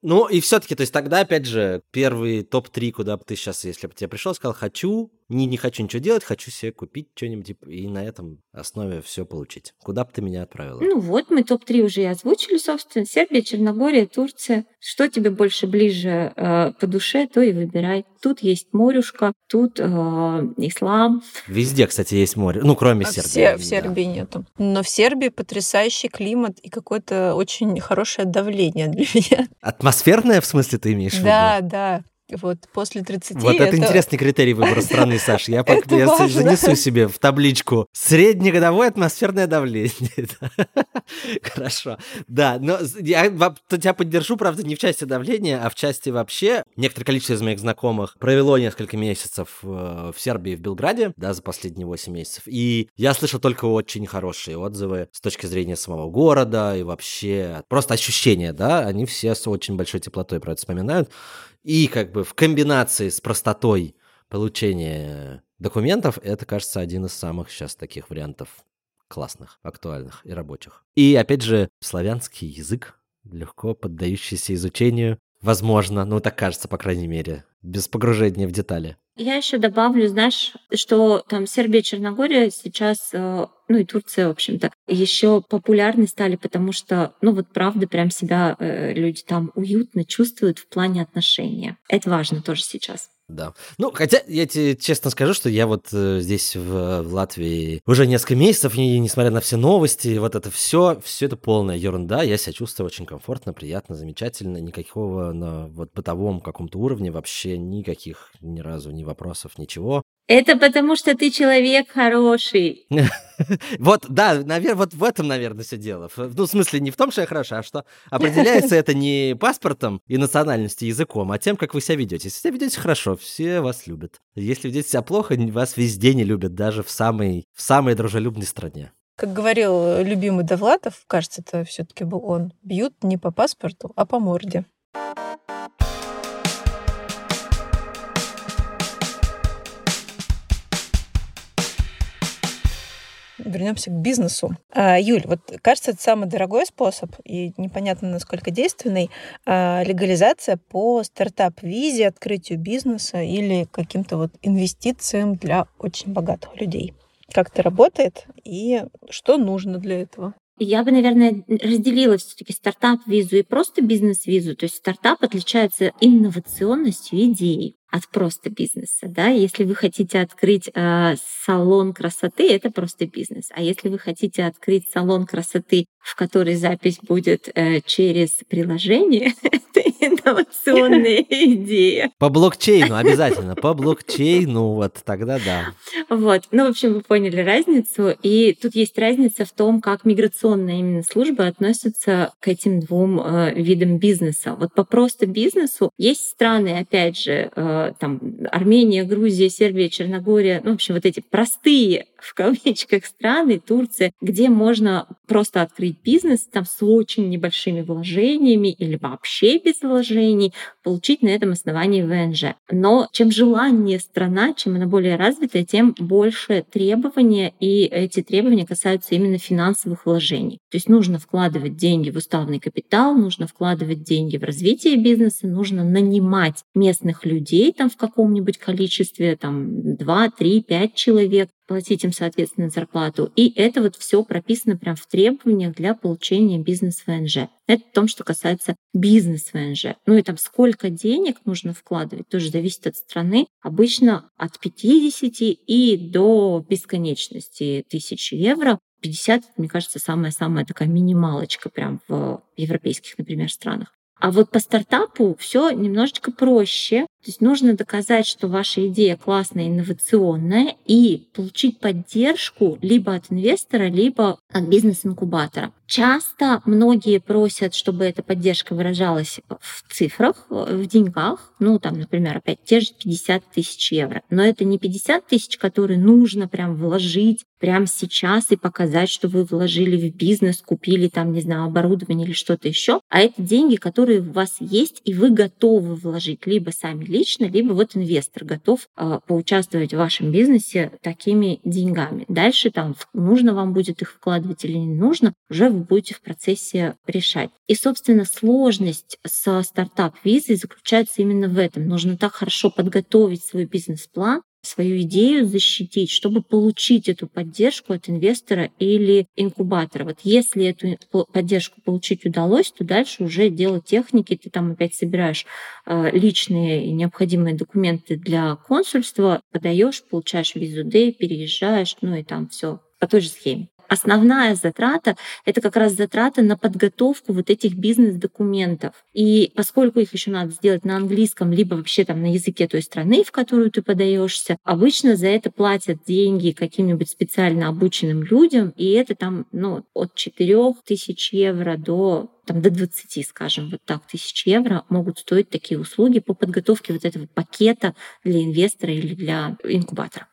Ну и все-таки, то есть тогда, опять же, первый топ-3, куда бы ты сейчас, если бы тебе пришел, сказал, хочу, не, не хочу ничего делать, хочу себе купить что-нибудь и на этом основе все получить. Куда бы ты меня отправила? Ну вот, мы топ-3 уже и озвучили, собственно. Сербия, Черногория, Турция. Что тебе больше ближе э, по душе, то и выбирай. Тут есть морюшка, тут э, ислам. Везде, кстати, есть море. Ну, кроме а Сербии. Все, в Сербии да. нету. Но в Сербии потрясающий климат и какое-то очень хорошее давление для меня. Атмосферное, в смысле, ты имеешь в виду? Да, да. Вот после 30 Вот это, это интересный критерий выбора страны, Саш. Я, я занесу себе в табличку среднегодовое атмосферное давление. Хорошо. Да, но я тебя поддержу, правда, не в части давления, а в части вообще. Некоторое количество из моих знакомых провело несколько месяцев э, в Сербии, в Белграде, да, за последние 8 месяцев. И я слышал только очень хорошие отзывы с точки зрения самого города и вообще просто ощущения, да, они все с очень большой теплотой про это вспоминают. И как бы в комбинации с простотой получения документов, это, кажется, один из самых сейчас таких вариантов классных, актуальных и рабочих. И, опять же, славянский язык, легко поддающийся изучению, возможно, ну так кажется, по крайней мере, без погружения в детали. Я еще добавлю, знаешь, что там Сербия, Черногория сейчас, э, ну и Турция, в общем-то, еще популярны стали, потому что, ну вот правда, прям себя э, люди там уютно чувствуют в плане отношения. Это важно тоже сейчас. Да. Ну, хотя я тебе честно скажу, что я вот э, здесь в, в Латвии уже несколько месяцев, и несмотря на все новости, вот это все, все это полная ерунда. Я себя чувствую очень комфортно, приятно, замечательно. Никакого на вот бытовом каком-то уровне вообще никаких ни разу ни вопросов, ничего. Это потому, что ты человек хороший. Вот, да, наверное, вот в этом, наверное, все дело. Ну, в смысле, не в том, что я хороша, а что определяется это не паспортом и национальностью, языком, а тем, как вы себя ведете. Если себя ведете хорошо, все вас любят. Если ведете себя плохо, вас везде не любят, даже в самой, в самой дружелюбной стране. Как говорил любимый Довлатов, кажется, это все таки был он, бьют не по паспорту, а по морде. Вернемся к бизнесу. А, Юль, вот кажется, это самый дорогой способ и непонятно, насколько действенный, а, легализация по стартап-визе, открытию бизнеса или каким-то вот инвестициям для очень богатых людей. Как это работает и что нужно для этого? Я бы, наверное, разделила все-таки стартап-визу и просто бизнес-визу. То есть стартап отличается инновационностью идеи от просто бизнеса. Да? Если вы хотите открыть э, салон красоты, это просто бизнес. А если вы хотите открыть салон красоты, в который запись будет э, через приложение, это инновационная идея. По блокчейну обязательно, по блокчейну, вот тогда да. Вот, ну, в общем, вы поняли разницу. И тут есть разница в том, как миграционная именно служба относится к этим двум э, видам бизнеса. Вот по просто бизнесу есть страны, опять же, э, там Армения, Грузия, Сербия, Черногория, ну, в общем, вот эти простые в кавычках страны, Турция, где можно просто открыть бизнес там с очень небольшими вложениями или вообще без вложений, получить на этом основании ВНЖ. Но чем желание страна, чем она более развитая, тем больше требования, и эти требования касаются именно финансовых вложений. То есть нужно вкладывать деньги в уставный капитал, нужно вкладывать деньги в развитие бизнеса, нужно нанимать местных людей там в каком-нибудь количестве, там 2, 3, 5 человек, платить им, соответственно, зарплату. И это вот все прописано прямо в требованиях для получения бизнес-ВНЖ. Это в том, что касается бизнес-ВНЖ. Ну и там сколько денег нужно вкладывать, тоже зависит от страны. Обычно от 50 и до бесконечности тысяч евро. 50, мне кажется, самая-самая такая минималочка прям в европейских, например, странах. А вот по стартапу все немножечко проще. То есть нужно доказать, что ваша идея классная, инновационная, и получить поддержку либо от инвестора, либо от бизнес-инкубатора. Часто многие просят, чтобы эта поддержка выражалась в цифрах, в деньгах. Ну, там, например, опять те же 50 тысяч евро. Но это не 50 тысяч, которые нужно прям вложить прямо сейчас и показать, что вы вложили в бизнес, купили там, не знаю, оборудование или что-то еще. А это деньги, которые у вас есть, и вы готовы вложить либо сами лично, либо вот инвестор готов э, поучаствовать в вашем бизнесе такими деньгами. Дальше там нужно вам будет их вкладывать или не нужно, уже вы будете в процессе решать. И, собственно, сложность со стартап-визой заключается именно в этом. Нужно так хорошо подготовить свой бизнес-план, свою идею защитить, чтобы получить эту поддержку от инвестора или инкубатора. Вот если эту поддержку получить удалось, то дальше уже дело техники. Ты там опять собираешь э, личные и необходимые документы для консульства, подаешь, получаешь визу Д, переезжаешь, ну и там все по той же схеме основная затрата — это как раз затрата на подготовку вот этих бизнес-документов. И поскольку их еще надо сделать на английском, либо вообще там на языке той страны, в которую ты подаешься, обычно за это платят деньги каким-нибудь специально обученным людям, и это там ну, от 4 тысяч евро до там, до 20, скажем, вот так, тысяч евро могут стоить такие услуги по подготовке вот этого пакета для инвестора или для инкубатора.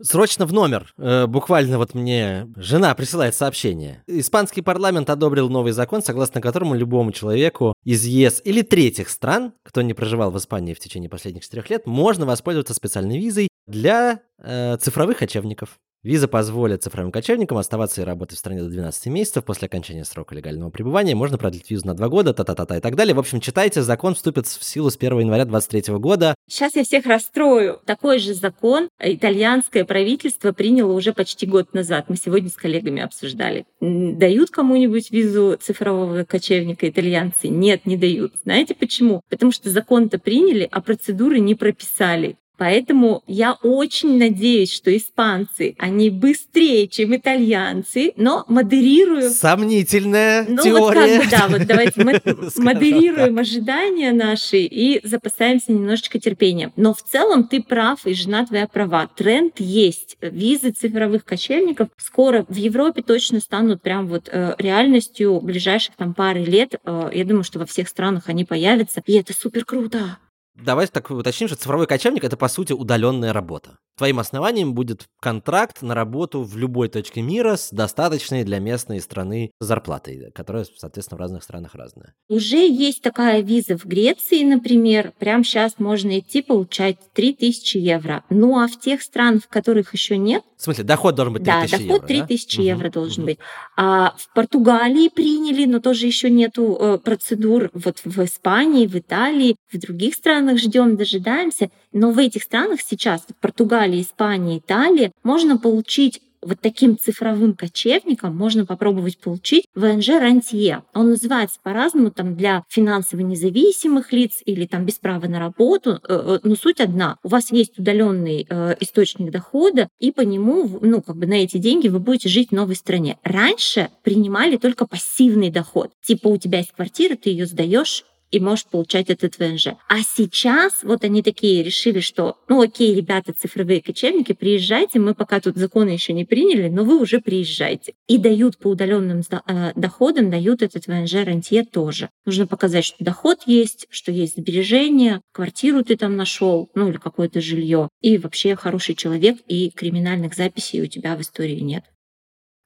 Срочно в номер. Э, буквально вот мне жена присылает сообщение. Испанский парламент одобрил новый закон, согласно которому любому человеку из ЕС или третьих стран, кто не проживал в Испании в течение последних четырех лет, можно воспользоваться специальной визой для э, цифровых кочевников. Виза позволит цифровым кочевникам оставаться и работать в стране до 12 месяцев после окончания срока легального пребывания. Можно продлить визу на 2 года, та-та-та-та и так далее. В общем, читайте, закон вступит в силу с 1 января 2023 года. Сейчас я всех расстрою. Такой же закон итальянское правительство приняло уже почти год назад. Мы сегодня с коллегами обсуждали. Дают кому-нибудь визу цифрового кочевника итальянцы? Нет, не дают. Знаете почему? Потому что закон-то приняли, а процедуры не прописали. Поэтому я очень надеюсь, что испанцы, они быстрее, чем итальянцы, но модерирую... Сомнительная ну, теория. Вот как бы, да, вот давайте мы модерируем ожидания наши и запасаемся немножечко терпением. Но в целом ты прав, и жена твоя права. Тренд есть. Визы цифровых кочевников скоро в Европе точно станут прям вот э, реальностью ближайших там пары лет. Э, я думаю, что во всех странах они появятся, и это супер круто. Давайте так уточним, что цифровой кочевник это по сути удаленная работа. твоим основанием будет контракт на работу в любой точке мира с достаточной для местной страны зарплатой, которая, соответственно, в разных странах разная. Уже есть такая виза в Греции, например. Прямо сейчас можно идти получать 3000 евро. Ну а в тех странах, в которых еще нет... В смысле, доход должен быть 3000 да, евро, доход 3000 да? евро угу, должен угу. быть. А в Португалии приняли, но тоже еще нету э, процедур. Вот в Испании, в Италии, в других странах ждем, дожидаемся. Но в этих странах сейчас, в Португалии, Испании, Италии, можно получить вот таким цифровым кочевником можно попробовать получить ВНЖ рантье. Он называется по-разному, там для финансово независимых лиц или там без права на работу, э, э, но суть одна. У вас есть удаленный э, источник дохода, и по нему, ну, как бы на эти деньги вы будете жить в новой стране. Раньше принимали только пассивный доход. Типа у тебя есть квартира, ты ее сдаешь и можешь получать этот ВНЖ. А сейчас вот они такие решили, что, ну окей, ребята, цифровые кочевники, приезжайте, мы пока тут законы еще не приняли, но вы уже приезжайте. И дают по удаленным э, доходам, дают этот ВНЖ рантье тоже. Нужно показать, что доход есть, что есть сбережения, квартиру ты там нашел, ну или какое-то жилье, и вообще хороший человек, и криминальных записей у тебя в истории нет.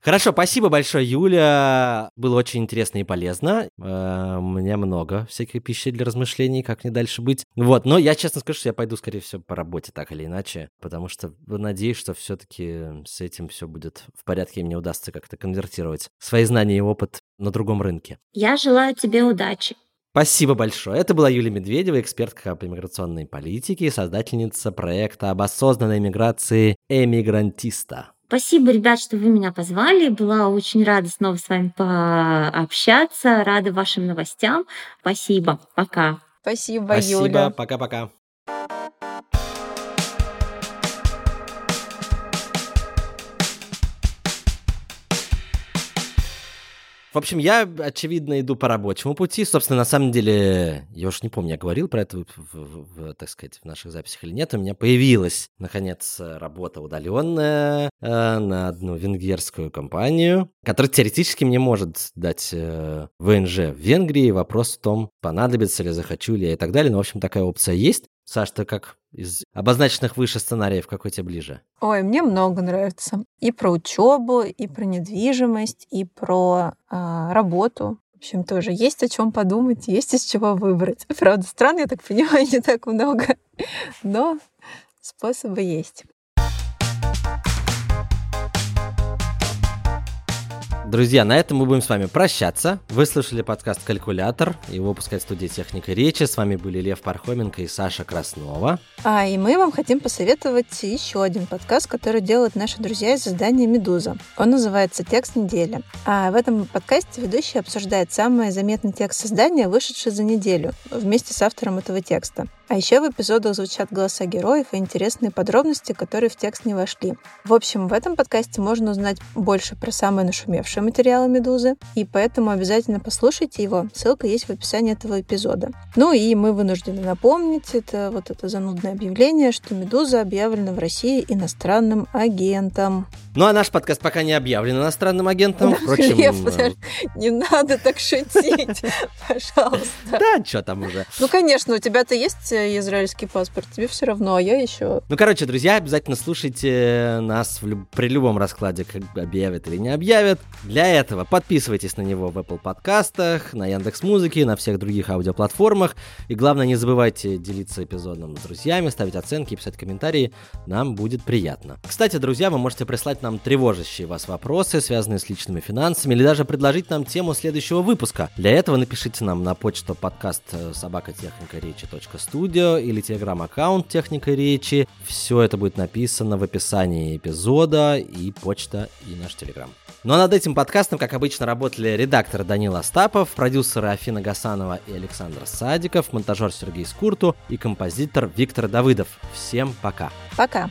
Хорошо, спасибо большое, Юля. Было очень интересно и полезно. Э, у меня много всякой пищи для размышлений, как мне дальше быть. Вот, но я честно скажу, что я пойду, скорее всего, по работе так или иначе, потому что надеюсь, что все-таки с этим все будет в порядке, и мне удастся как-то конвертировать свои знания и опыт на другом рынке. Я желаю тебе удачи. Спасибо большое. Это была Юлия Медведева, экспертка по миграционной политике и создательница проекта об осознанной миграции «Эмигрантиста». Спасибо, ребят, что вы меня позвали. Была очень рада снова с вами пообщаться. Рада вашим новостям. Спасибо. Пока. Спасибо, Спасибо. Юля. Пока-пока. В общем, я, очевидно, иду по рабочему пути. Собственно, на самом деле, я уж не помню, я говорил про это, в, в, в, так сказать, в наших записях или нет. У меня появилась, наконец, работа удаленная э, на одну венгерскую компанию, которая теоретически мне может дать э, ВНЖ в Венгрии. Вопрос в том, понадобится ли, захочу ли я и так далее. Но, в общем, такая опция есть. Саш, ты как из обозначенных выше сценариев, какой тебе ближе? Ой, мне много нравится. И про учебу, и про недвижимость, и про э, работу. В общем, тоже есть о чем подумать, есть из чего выбрать. Правда, стран, я так понимаю, не так много, но способы есть. Друзья, на этом мы будем с вами прощаться. Вы слышали подкаст «Калькулятор». Его выпускает студия техника речи. С вами были Лев Пархоменко и Саша Краснова. А, и мы вам хотим посоветовать еще один подкаст, который делают наши друзья из издания «Медуза». Он называется «Текст недели». А в этом подкасте ведущий обсуждает самый заметный текст издания, вышедший за неделю, вместе с автором этого текста. А еще в эпизодах звучат голоса героев и интересные подробности, которые в текст не вошли. В общем, в этом подкасте можно узнать больше про самые нашумевшие материалы «Медузы», и поэтому обязательно послушайте его. Ссылка есть в описании этого эпизода. Ну и мы вынуждены напомнить это вот это занудное объявление, что «Медуза» объявлена в России иностранным агентом. Ну а наш подкаст пока не объявлен иностранным агентом. Впрочем, Лев, э, не надо так шутить, пожалуйста. Да, что там уже. Ну, конечно, у тебя-то есть э, израильский паспорт, тебе все равно, а я еще. Ну, короче, друзья, обязательно слушайте нас при любом раскладе, как объявят или не объявят. Для этого подписывайтесь на него в Apple подкастах, на Яндекс Музыке, на всех других аудиоплатформах. И главное, не забывайте делиться эпизодом с друзьями, ставить оценки писать комментарии. Нам будет приятно. Кстати, друзья, вы можете прислать нам тревожащие вас вопросы, связанные с личными финансами, или даже предложить нам тему следующего выпуска. Для этого напишите нам на почту подкаст э, собакотехникаречи.студио или телеграм-аккаунт Техника Речи. Все это будет написано в описании эпизода и почта, и наш телеграм. Ну а над этим подкастом, как обычно, работали редактор Данил Остапов, продюсеры Афина Гасанова и Александр Садиков, монтажер Сергей Скурту и композитор Виктор Давыдов. Всем пока. Пока.